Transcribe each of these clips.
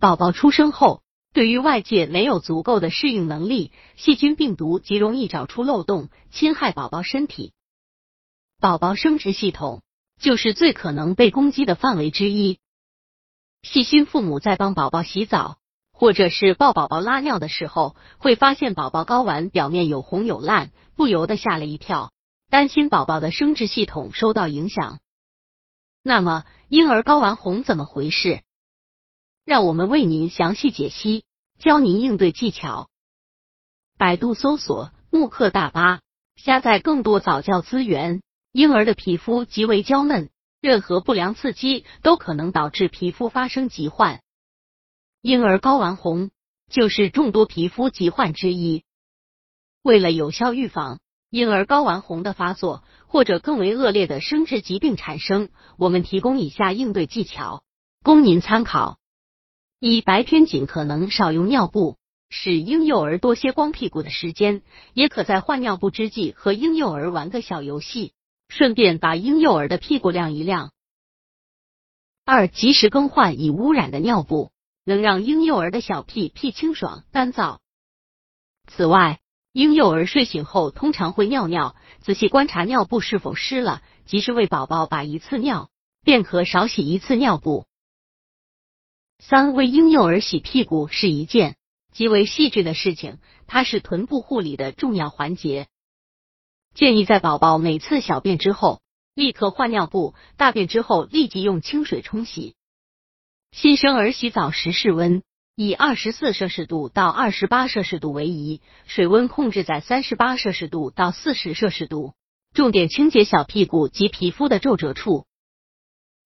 宝宝出生后，对于外界没有足够的适应能力，细菌、病毒极容易找出漏洞，侵害宝宝身体。宝宝生殖系统就是最可能被攻击的范围之一。细心父母在帮宝宝洗澡或者是抱宝宝拉尿的时候，会发现宝宝睾丸表面有红有烂，不由得吓了一跳，担心宝宝的生殖系统受到影响。那么，婴儿睾丸红怎么回事？让我们为您详细解析，教您应对技巧。百度搜索“慕课大巴”，下载更多早教资源。婴儿的皮肤极为娇嫩。任何不良刺激都可能导致皮肤发生疾患，婴儿睾丸红就是众多皮肤疾患之一。为了有效预防婴儿睾丸红的发作或者更为恶劣的生殖疾病产生，我们提供以下应对技巧，供您参考：一、白天尽可能少用尿布，使婴幼儿多些光屁股的时间，也可在换尿布之际和婴幼儿玩个小游戏。顺便把婴幼儿的屁股晾一晾。二、及时更换已污染的尿布，能让婴幼儿的小屁屁清爽干燥。此外，婴幼儿睡醒后通常会尿尿，仔细观察尿布是否湿了，及时为宝宝把一次尿，便可少洗一次尿布。三、为婴幼儿洗屁股是一件极为细致的事情，它是臀部护理的重要环节。建议在宝宝每次小便之后立刻换尿布，大便之后立即用清水冲洗。新生儿洗澡时室温以二十四摄氏度到二十八摄氏度为宜，水温控制在三十八摄氏度到四十摄氏度。重点清洁小屁股及皮肤的皱褶处。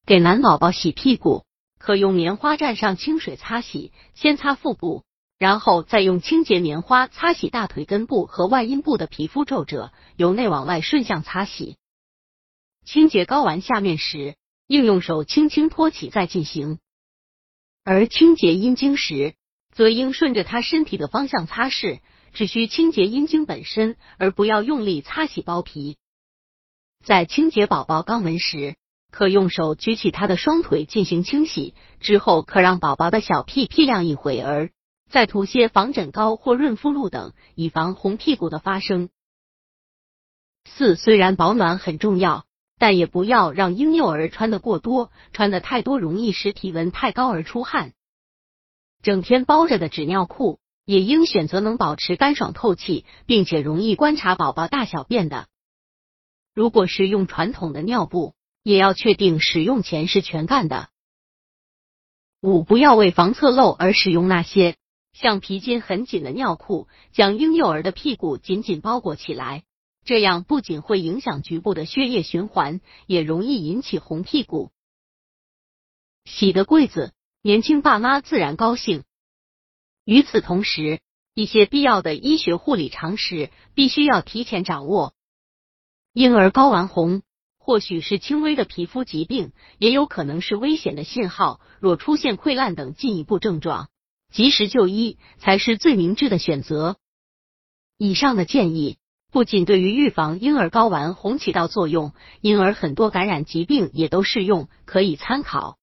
给男宝宝洗屁股，可用棉花蘸上清水擦洗，先擦腹部。然后再用清洁棉花擦洗大腿根部和外阴部的皮肤皱褶，由内往外顺向擦洗。清洁睾丸下面时，应用手轻轻托起再进行；而清洁阴茎时，则应顺着他身体的方向擦拭，只需清洁阴茎本身，而不要用力擦洗包皮。在清洁宝宝肛门时，可用手举起他的双腿进行清洗，之后可让宝宝的小屁屁晾一会儿。再涂些防疹膏或润肤露等，以防红屁股的发生。四，虽然保暖很重要，但也不要让婴幼儿穿的过多，穿的太多容易使体温太高而出汗。整天包着的纸尿裤也应选择能保持干爽透气，并且容易观察宝宝大小便的。如果是用传统的尿布，也要确定使用前是全干的。五，不要为防侧漏而使用那些。像皮筋很紧的尿裤，将婴幼儿的屁股紧紧包裹起来，这样不仅会影响局部的血液循环，也容易引起红屁股。洗的柜子，年轻爸妈自然高兴。与此同时，一些必要的医学护理常识必须要提前掌握。婴儿睾丸红，或许是轻微的皮肤疾病，也有可能是危险的信号。若出现溃烂等进一步症状，及时就医才是最明智的选择。以上的建议不仅对于预防婴儿睾丸红起到作用，婴儿很多感染疾病也都适用，可以参考。